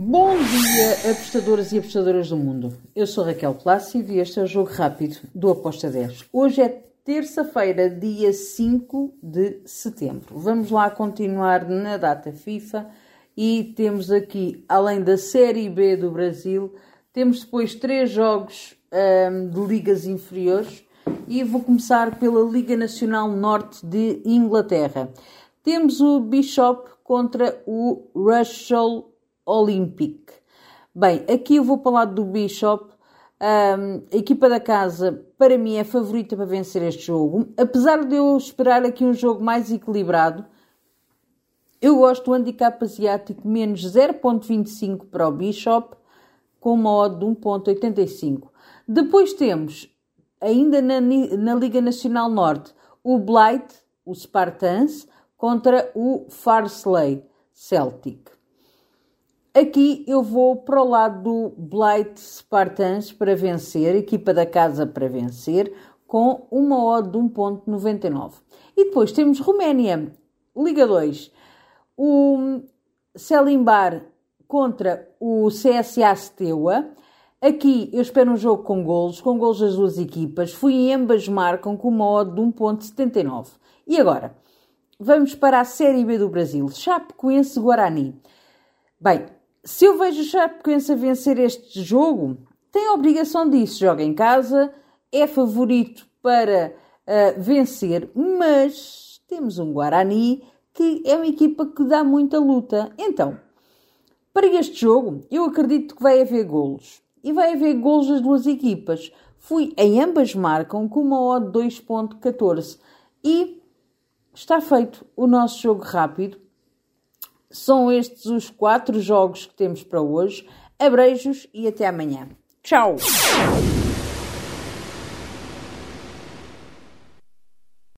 Bom dia, apostadoras e apostadoras do mundo. Eu sou Raquel Plácido e este é o Jogo Rápido do Aposta 10. Hoje é terça-feira, dia 5 de setembro. Vamos lá continuar na data FIFA e temos aqui, além da Série B do Brasil, temos depois três jogos um, de ligas inferiores e vou começar pela Liga Nacional Norte de Inglaterra. Temos o Bishop contra o Russell Olympic. Bem, aqui eu vou para o lado do Bishop. Um, a equipa da casa, para mim, é favorita para vencer este jogo. Apesar de eu esperar aqui um jogo mais equilibrado, eu gosto do handicap asiático menos 0.25 para o Bishop, com uma odd de 1.85. Depois temos, ainda na, na Liga Nacional Norte, o Blight, o Spartans, contra o Farsley Celtic. Aqui eu vou para o lado do Blight Spartans para vencer, equipa da casa para vencer, com uma odd de 1.99. E depois temos Roménia, Liga 2. O Selimbar contra o CSA Steaua. Aqui eu espero um jogo com golos, com golos das duas equipas. Fui em ambas marcam com uma odd de 1.79. E agora, vamos para a Série B do Brasil. Chapecoense Guarani. Bem, se eu vejo o Chapecoense a vencer este jogo, tem a obrigação disso. Joga em casa, é favorito para uh, vencer, mas temos um Guarani que é uma equipa que dá muita luta. Então, para este jogo, eu acredito que vai haver golos. E vai haver golos das duas equipas. Fui em ambas marcam com uma odd 2.14. E está feito o nosso jogo rápido. São estes os quatro jogos que temos para hoje. Abreijos e até amanhã. Tchau!